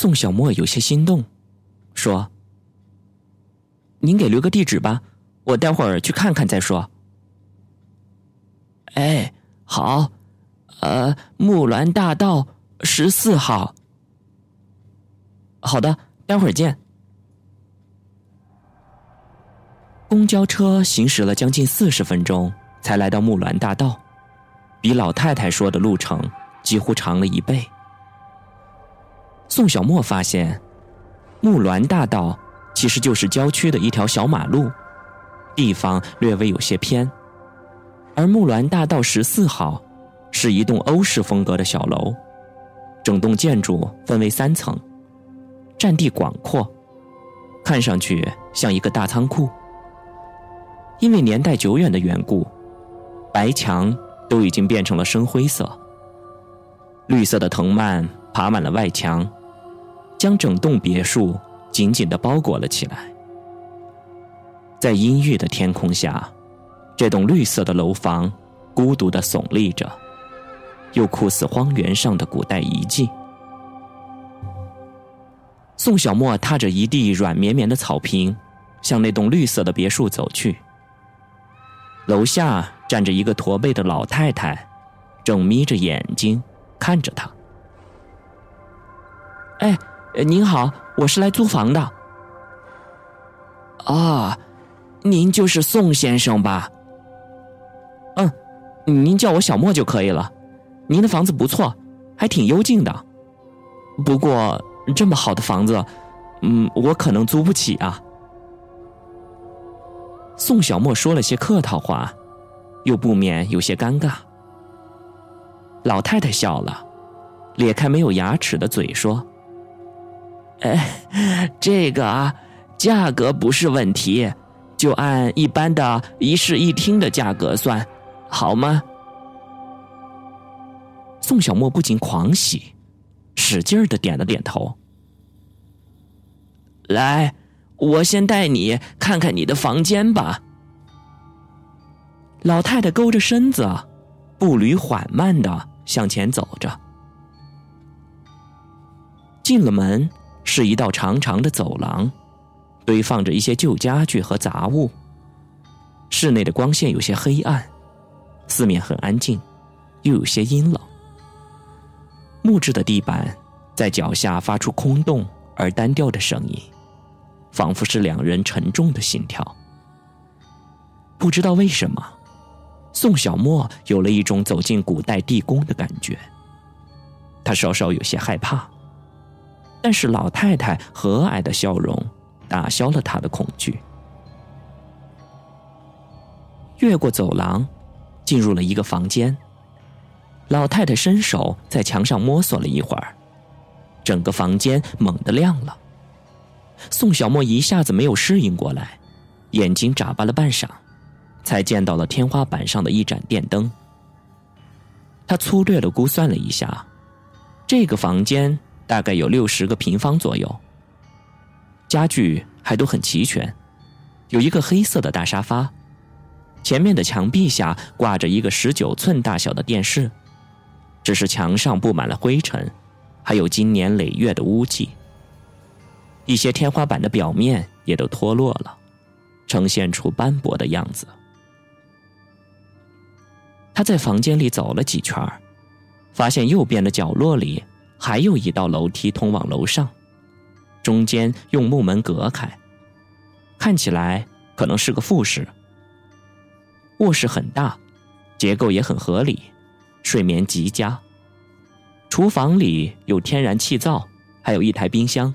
宋小沫有些心动，说：“您给留个地址吧，我待会儿去看看再说。”哎，好，呃，木兰大道十四号。好的，待会儿见。公交车行驶了将近四十分钟，才来到木兰大道，比老太太说的路程几乎长了一倍。宋小沫发现，木兰大道其实就是郊区的一条小马路，地方略微有些偏，而木兰大道十四号是一栋欧式风格的小楼，整栋建筑分为三层。占地广阔，看上去像一个大仓库。因为年代久远的缘故，白墙都已经变成了深灰色，绿色的藤蔓爬满了外墙，将整栋别墅紧紧的包裹了起来。在阴郁的天空下，这栋绿色的楼房孤独的耸立着，又酷似荒原上的古代遗迹。宋小沫踏着一地软绵绵的草坪，向那栋绿色的别墅走去。楼下站着一个驼背的老太太，正眯着眼睛看着他。哎，您好，我是来租房的。啊，您就是宋先生吧？嗯，您叫我小莫就可以了。您的房子不错，还挺幽静的。不过。这么好的房子，嗯，我可能租不起啊。宋小莫说了些客套话，又不免有些尴尬。老太太笑了，咧开没有牙齿的嘴说：“哎，这个啊，价格不是问题，就按一般的一室一厅的价格算，好吗？”宋小沫不禁狂喜。使劲的点了点头。来，我先带你看看你的房间吧。老太太勾着身子，步履缓慢的向前走着。进了门，是一道长长的走廊，堆放着一些旧家具和杂物。室内的光线有些黑暗，四面很安静，又有些阴冷。木质的地板在脚下发出空洞而单调的声音，仿佛是两人沉重的心跳。不知道为什么，宋小沫有了一种走进古代地宫的感觉。他稍稍有些害怕，但是老太太和蔼的笑容打消了他的恐惧。越过走廊，进入了一个房间。老太太伸手在墙上摸索了一会儿，整个房间猛地亮了。宋小沫一下子没有适应过来，眼睛眨巴了半晌，才见到了天花板上的一盏电灯。他粗略的估算了一下，这个房间大概有六十个平方左右。家具还都很齐全，有一个黑色的大沙发，前面的墙壁下挂着一个十九寸大小的电视。只是墙上布满了灰尘，还有经年累月的污迹。一些天花板的表面也都脱落了，呈现出斑驳的样子。他在房间里走了几圈发现右边的角落里还有一道楼梯通往楼上，中间用木门隔开，看起来可能是个复式。卧室很大，结构也很合理。睡眠极佳。厨房里有天然气灶，还有一台冰箱。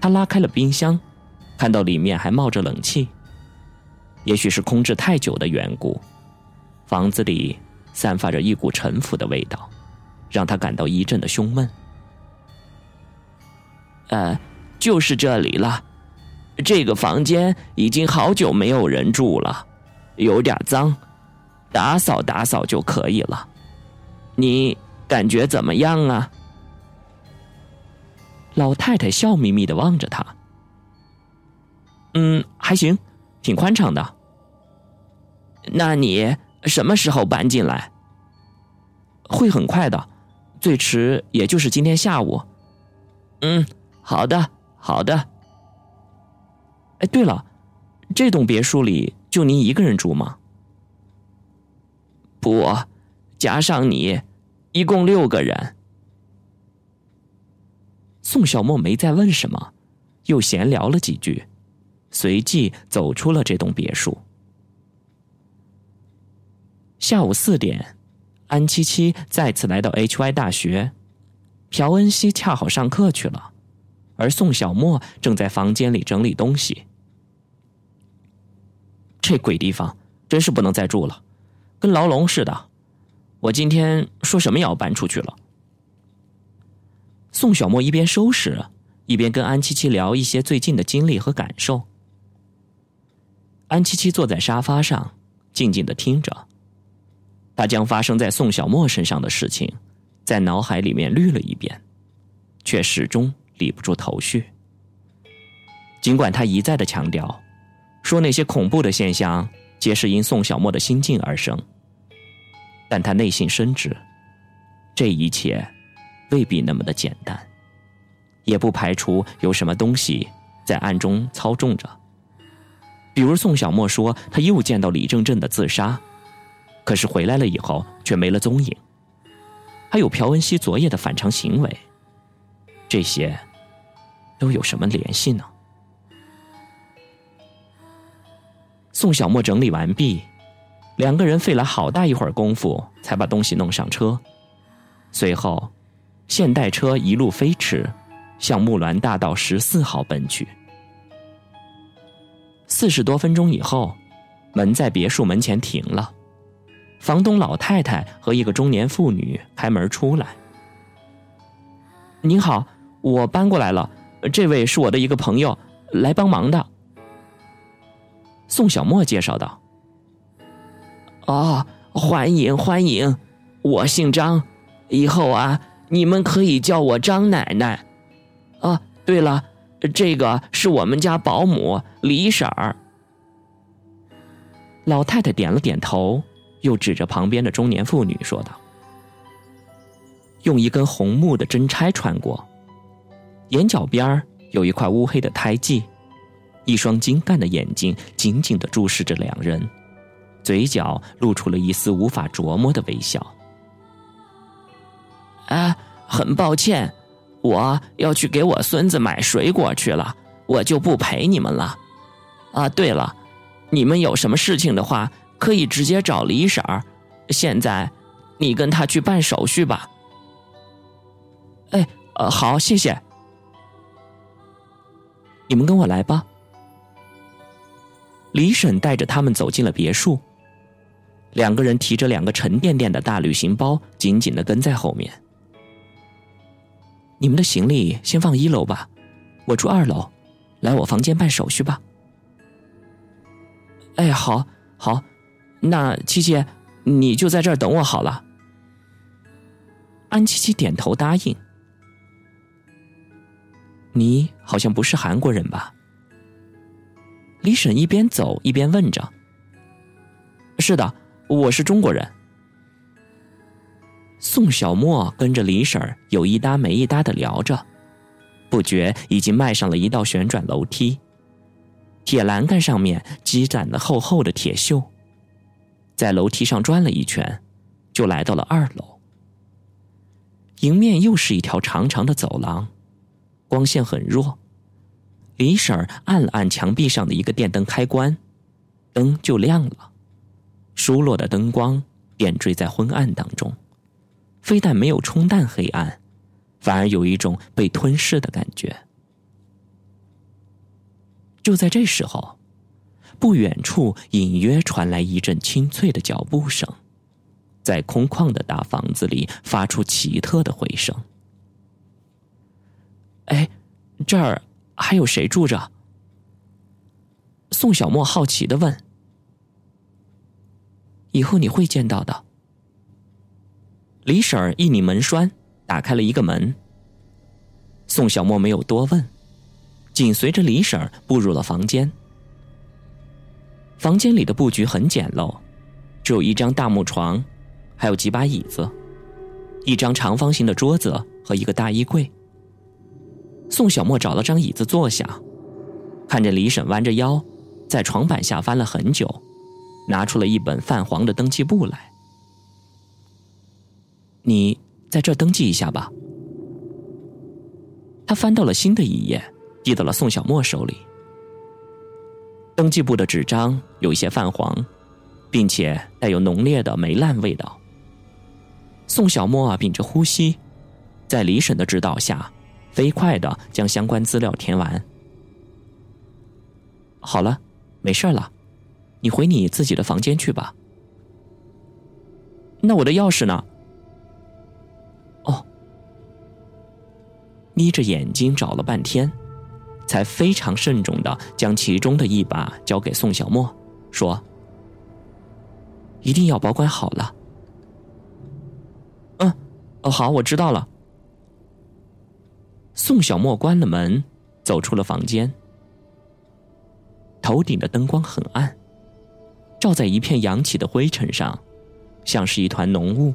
他拉开了冰箱，看到里面还冒着冷气。也许是空置太久的缘故，房子里散发着一股陈腐的味道，让他感到一阵的胸闷。呃，就是这里了。这个房间已经好久没有人住了，有点脏。打扫打扫就可以了，你感觉怎么样啊？老太太笑眯眯的望着他，嗯，还行，挺宽敞的。那你什么时候搬进来？会很快的，最迟也就是今天下午。嗯，好的，好的。哎，对了，这栋别墅里就您一个人住吗？不，加上你，一共六个人。宋小沫没再问什么，又闲聊了几句，随即走出了这栋别墅。下午四点，安七七再次来到 HY 大学，朴恩熙恰好上课去了，而宋小沫正在房间里整理东西。这鬼地方，真是不能再住了，跟牢笼似的。我今天说什么也要搬出去了。宋小沫一边收拾，一边跟安七七聊一些最近的经历和感受。安七七坐在沙发上，静静的听着。他将发生在宋小沫身上的事情，在脑海里面捋了一遍，却始终理不出头绪。尽管他一再的强调，说那些恐怖的现象皆是因宋小沫的心境而生，但他内心深知，这一切未必那么的简单，也不排除有什么东西在暗中操纵着。比如宋小沫说，他又见到李正正的自杀。可是回来了以后却没了踪影，还有朴文熙昨夜的反常行为，这些都有什么联系呢？宋小沫整理完毕，两个人费了好大一会儿功夫才把东西弄上车，随后，现代车一路飞驰，向木兰大道十四号奔去。四十多分钟以后，门在别墅门前停了。房东老太太和一个中年妇女开门出来。您好，我搬过来了，这位是我的一个朋友，来帮忙的。宋小沫介绍道。哦，欢迎欢迎，我姓张，以后啊，你们可以叫我张奶奶。啊，对了，这个是我们家保姆李婶儿。老太太点了点头。又指着旁边的中年妇女说道：“用一根红木的针钗穿过，眼角边有一块乌黑的胎记，一双精干的眼睛紧紧的注视着两人，嘴角露出了一丝无法琢磨的微笑。啊，很抱歉，我要去给我孙子买水果去了，我就不陪你们了。啊，对了，你们有什么事情的话。”可以直接找李婶儿，现在你跟他去办手续吧。哎，呃，好，谢谢。你们跟我来吧。李婶带着他们走进了别墅，两个人提着两个沉甸甸的大旅行包，紧紧的跟在后面。你们的行李先放一楼吧，我住二楼，来我房间办手续吧。哎，好，好。那七七，你就在这儿等我好了。安七七点头答应。你好像不是韩国人吧？李婶一边走一边问着。是的，我是中国人。宋小沫跟着李婶有一搭没一搭的聊着，不觉已经迈上了一道旋转楼梯，铁栏杆上面积攒了厚厚的铁锈。在楼梯上转了一圈，就来到了二楼。迎面又是一条长长的走廊，光线很弱。李婶儿按了按墙壁上的一个电灯开关，灯就亮了。疏落的灯光点缀在昏暗当中，非但没有冲淡黑暗，反而有一种被吞噬的感觉。就在这时候。不远处隐约传来一阵清脆的脚步声，在空旷的大房子里发出奇特的回声。哎，这儿还有谁住着？宋小沫好奇的问。以后你会见到的。李婶儿一拧门栓，打开了一个门。宋小沫没有多问，紧随着李婶儿步入了房间。房间里的布局很简陋，只有一张大木床，还有几把椅子，一张长方形的桌子和一个大衣柜。宋小沫找了张椅子坐下，看着李婶弯着腰，在床板下翻了很久，拿出了一本泛黄的登记簿来。你在这登记一下吧。他翻到了新的一页，递到了宋小沫手里。登记簿的纸张有一些泛黄，并且带有浓烈的霉烂味道。宋小沫啊，屏着呼吸，在李婶的指导下。飞快的将相关资料填完。好了，没事了，你回你自己的房间去吧。那我的钥匙呢？哦，眯着眼睛找了半天，才非常慎重的将其中的一把交给宋小沫，说：“一定要保管好了。”嗯，哦，好，我知道了。宋小沫关了门，走出了房间。头顶的灯光很暗，照在一片扬起的灰尘上，像是一团浓雾。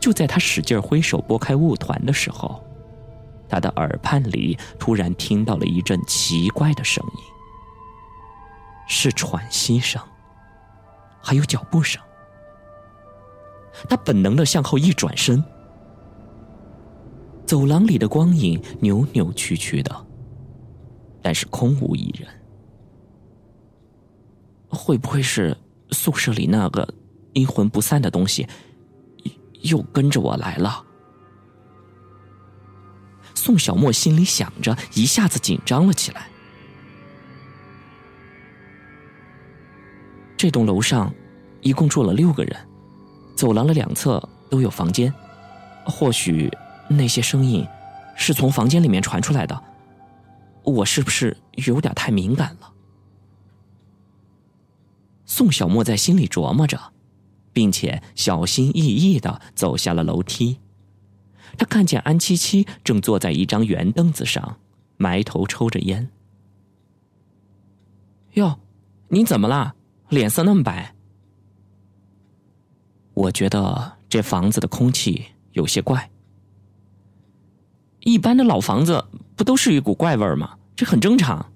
就在他使劲挥手拨开雾团的时候，他的耳畔里突然听到了一阵奇怪的声音，是喘息声，还有脚步声。他本能的向后一转身。走廊里的光影扭扭曲曲的，但是空无一人。会不会是宿舍里那个阴魂不散的东西又跟着我来了？宋小沫心里想着，一下子紧张了起来。这栋楼上一共住了六个人，走廊的两侧都有房间，或许。那些声音是从房间里面传出来的，我是不是有点太敏感了？宋小沫在心里琢磨着，并且小心翼翼的走下了楼梯。他看见安七七正坐在一张圆凳子上，埋头抽着烟。哟，你怎么了？脸色那么白？我觉得这房子的空气有些怪。一般的老房子不都是一股怪味吗？这很正常。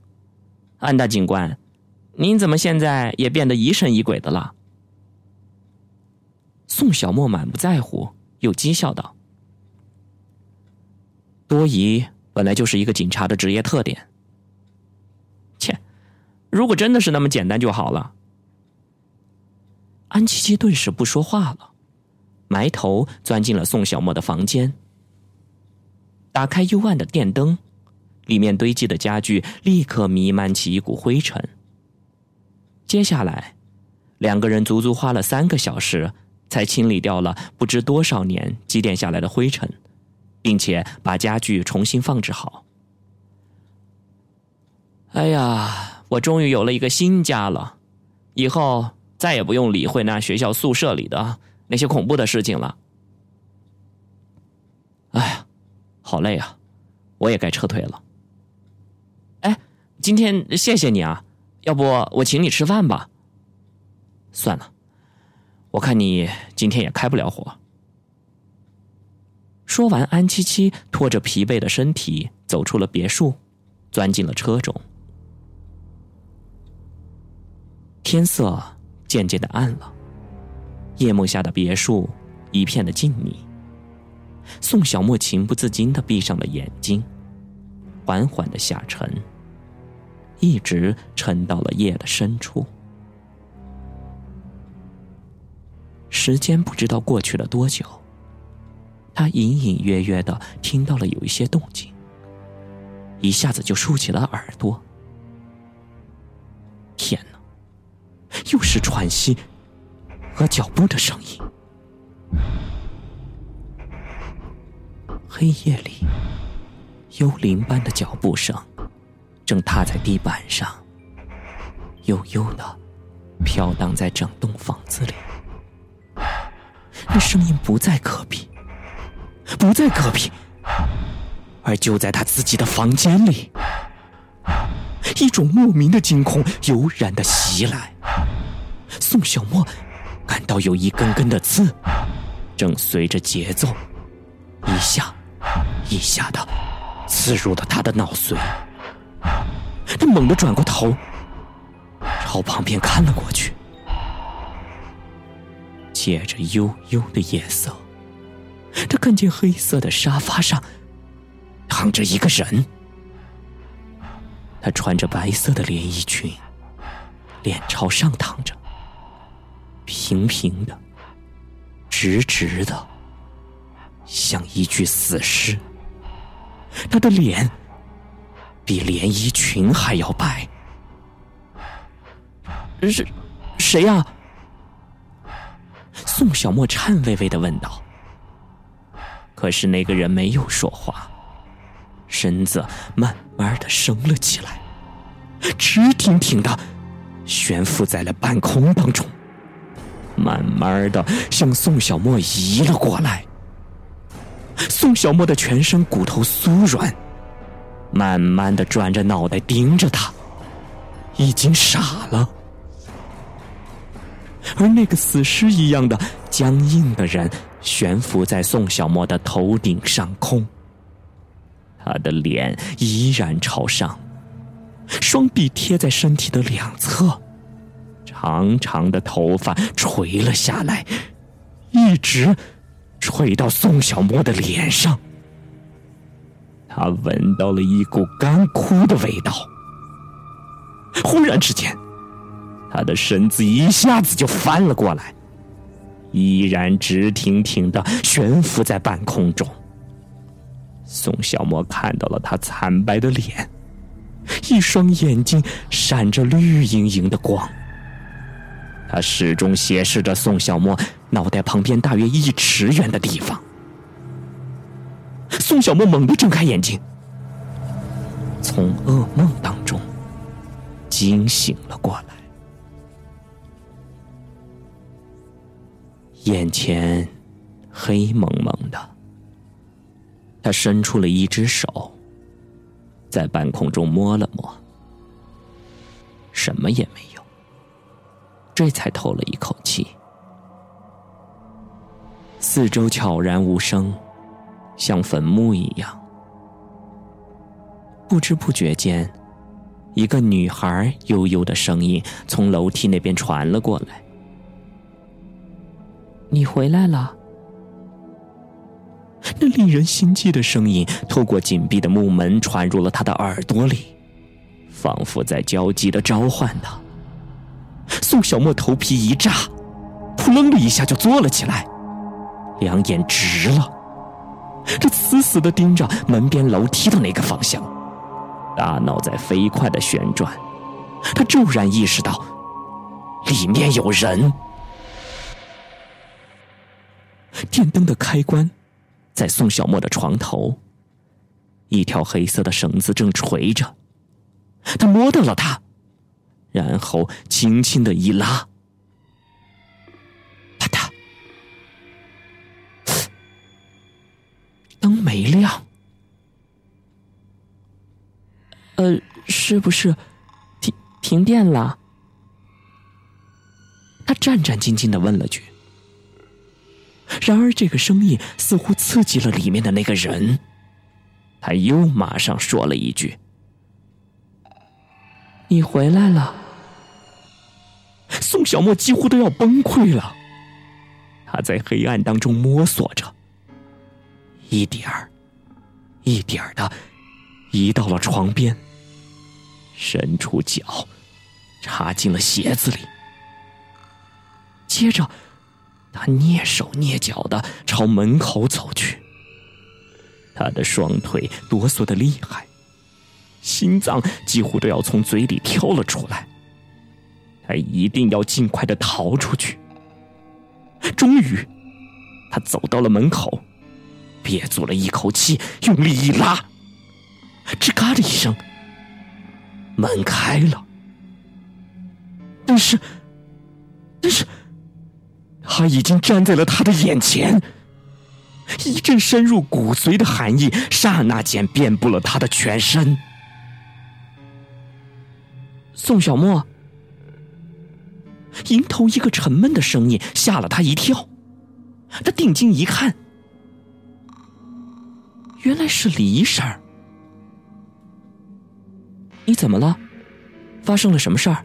安大警官，您怎么现在也变得疑神疑鬼的了？宋小沫满不在乎，又讥笑道：“多疑本来就是一个警察的职业特点。”切，如果真的是那么简单就好了。安七七顿时不说话了，埋头钻进了宋小沫的房间。打开幽暗的电灯，里面堆积的家具立刻弥漫起一股灰尘。接下来，两个人足足花了三个小时，才清理掉了不知多少年积淀下来的灰尘，并且把家具重新放置好。哎呀，我终于有了一个新家了，以后再也不用理会那学校宿舍里的那些恐怖的事情了。哎呀！好累啊，我也该撤退了。哎，今天谢谢你啊，要不我请你吃饭吧？算了，我看你今天也开不了火。说完，安七七拖着疲惫的身体走出了别墅，钻进了车中。天色渐渐的暗了，夜幕下的别墅一片的静谧。宋小沫情不自禁的闭上了眼睛，缓缓的下沉，一直沉到了夜的深处。时间不知道过去了多久，他隐隐约约的听到了有一些动静，一下子就竖起了耳朵。天哪，又是喘息和脚步的声音。黑夜里，幽灵般的脚步声正踏在地板上，悠悠的飘荡在整栋房子里。那声音不在隔壁，不在隔壁，而就在他自己的房间里。一种莫名的惊恐油然的袭来，宋小沫感到有一根根的刺正随着节奏一下。一下的刺入了他的脑髓。他猛地转过头，朝旁边看了过去。借着幽幽的夜色，他看见黑色的沙发上躺着一个人。他穿着白色的连衣裙，脸朝上躺着，平平的，直直的，像一具死尸。他的脸比连衣裙还要白。是，谁呀？宋小沫颤巍巍的问道。可是那个人没有说话，身子慢慢的升了起来，直挺挺的悬浮在了半空当中，慢慢的向宋小沫移了过来。宋小沫的全身骨头酥软，慢慢的转着脑袋盯着他，已经傻了。而那个死尸一样的僵硬的人悬浮在宋小沫的头顶上空，他的脸依然朝上，双臂贴在身体的两侧，长长的头发垂了下来，一直垂到宋小沫的脸上。他闻到了一股干枯的味道，忽然之间。他的身子一下子就翻了过来，依然直挺挺的悬浮在半空中。宋小沫看到了他惨白的脸，一双眼睛闪着绿莹莹的光。他始终斜视着宋小沫脑袋旁边大约一尺远的地方。宋小沫猛地睁开眼睛，从噩梦当中惊醒了过来。眼前黑蒙蒙的，他伸出了一只手，在半空中摸了摸，什么也没有，这才透了一口气。四周悄然无声，像坟墓一样。不知不觉间，一个女孩悠悠的声音从楼梯那边传了过来。你回来了。那令人心悸的声音透过紧闭的木门传入了他的耳朵里，仿佛在焦急的召唤他。宋小沫头皮一炸，扑棱的一下就坐了起来，两眼直了，这死死的盯着门边楼梯的那个方向，大脑在飞快的旋转。他骤然意识到，里面有人。电灯的开关，在宋小沫的床头。一条黑色的绳子正垂着，他摸到了它，然后轻轻的一拉，啪嗒，灯没亮。呃，是不是停停电了？他战战兢兢的问了句。然而，这个声音似乎刺激了里面的那个人，他又马上说了一句：“你回来了。”宋小沫几乎都要崩溃了。他在黑暗当中摸索着，一点儿，一点儿的移到了床边，伸出脚，插进了鞋子里，接着。他蹑手蹑脚的朝门口走去，他的双腿哆嗦的厉害，心脏几乎都要从嘴里跳了出来。他一定要尽快的逃出去。终于，他走到了门口，憋足了一口气，用力一拉，吱嘎的一声，门开了。但是，但是。他已经站在了他的眼前，一阵深入骨髓的寒意刹那间遍布了他的全身。宋小沫，迎头一个沉闷的声音吓了他一跳，他定睛一看，原来是李婶儿，你怎么了？发生了什么事儿？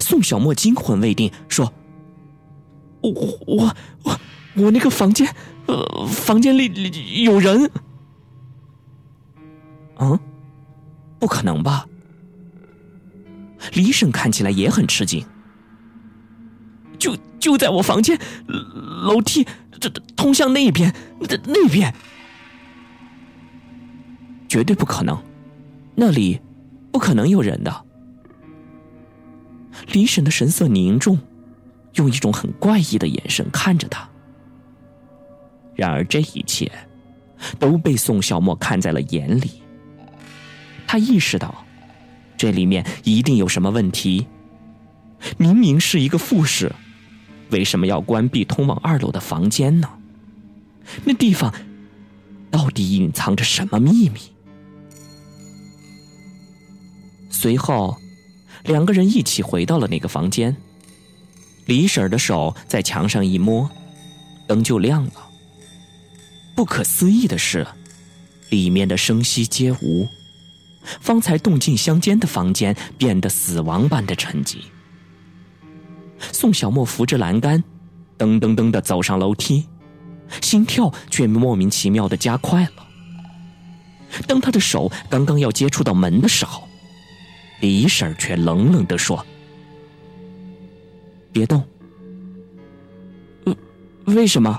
宋小沫惊魂未定，说：“我我我我那个房间，呃，房间里里有人。”嗯，不可能吧？李婶看起来也很吃惊。就就在我房间楼梯，这通向那边，那那边，绝对不可能，那里不可能有人的。李婶的神色凝重，用一种很怪异的眼神看着他。然而这一切都被宋小沫看在了眼里。他意识到，这里面一定有什么问题。明明是一个复式，为什么要关闭通往二楼的房间呢？那地方到底隐藏着什么秘密？随后，两个人一起回到了那个房间。李婶的手在墙上一摸，灯就亮了。不可思议的是，里面的声息皆无。方才动静相间的房间变得死亡般的沉寂。宋小沫扶着栏杆，噔噔噔的走上楼梯，心跳却莫名其妙的加快了。当他的手刚刚要接触到门的时候，李婶却冷冷的说：“别动。”“为为什么？”“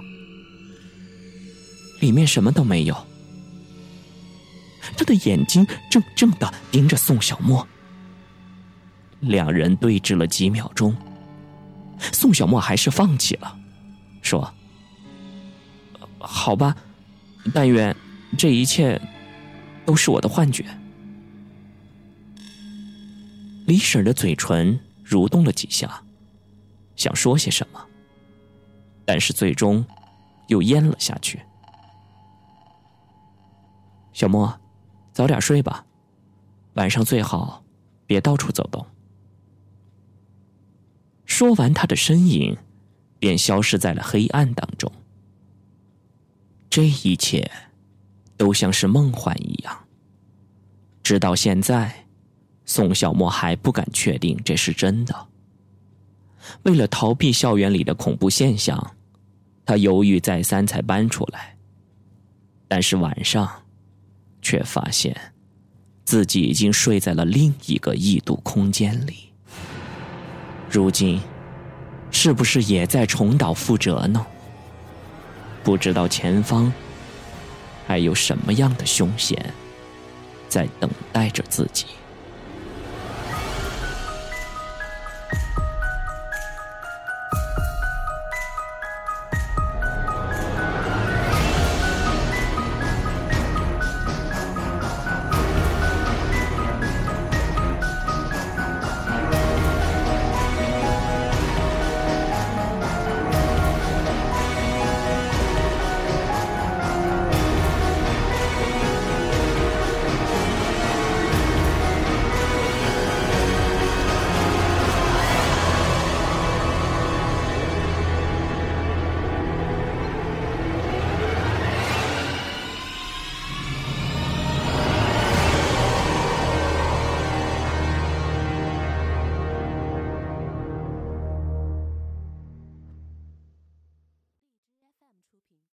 里面什么都没有。”他的眼睛怔怔的盯着宋小沫，两人对峙了几秒钟，宋小沫还是放弃了，说：“好吧，但愿这一切都是我的幻觉。”李婶的嘴唇蠕动了几下，想说些什么，但是最终又咽了下去。小莫。早点睡吧，晚上最好别到处走动。说完，他的身影便消失在了黑暗当中。这一切都像是梦幻一样。直到现在，宋小沫还不敢确定这是真的。为了逃避校园里的恐怖现象，他犹豫再三才搬出来。但是晚上。却发现，自己已经睡在了另一个异度空间里。如今，是不是也在重蹈覆辙呢？不知道前方还有什么样的凶险在等待着自己。